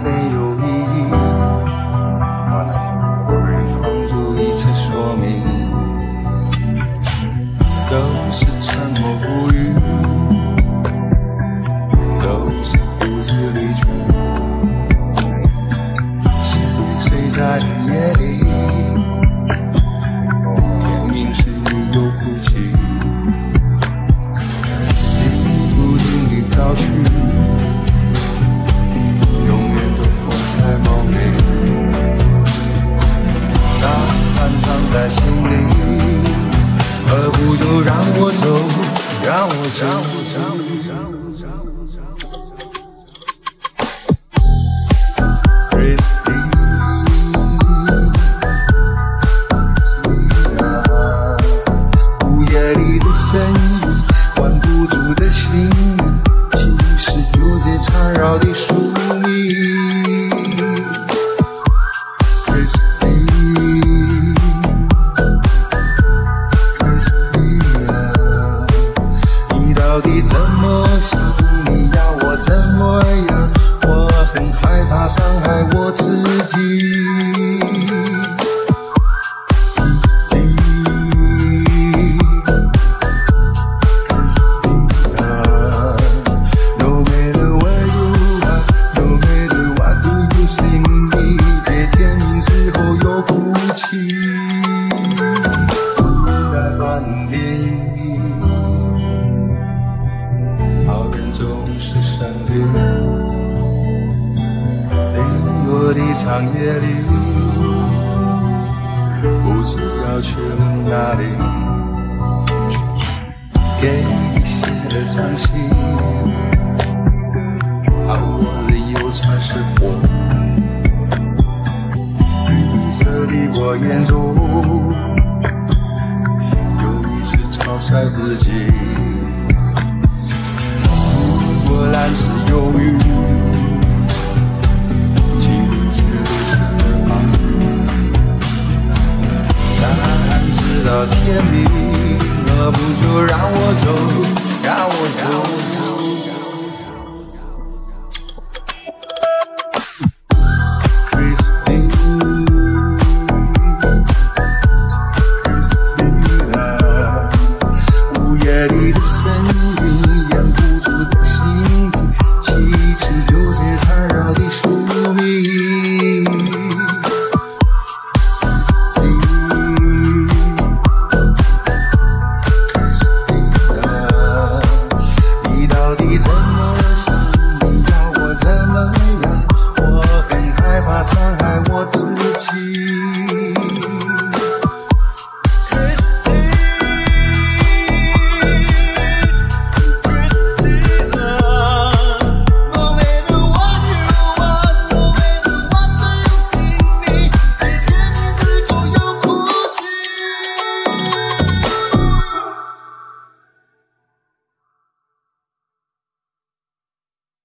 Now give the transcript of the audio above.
没有意义，对方有一层说明，都是沉默不语，都是不知离去。是谁在夜里，天明时又哭泣，让我走，让我走，一场夜里，不知要去哪里，给你写的真信，而我的忧伤是火，绿色的我眼中，又一次嘲笑自己，如果来色忧郁。到天明何不就让我走让我走？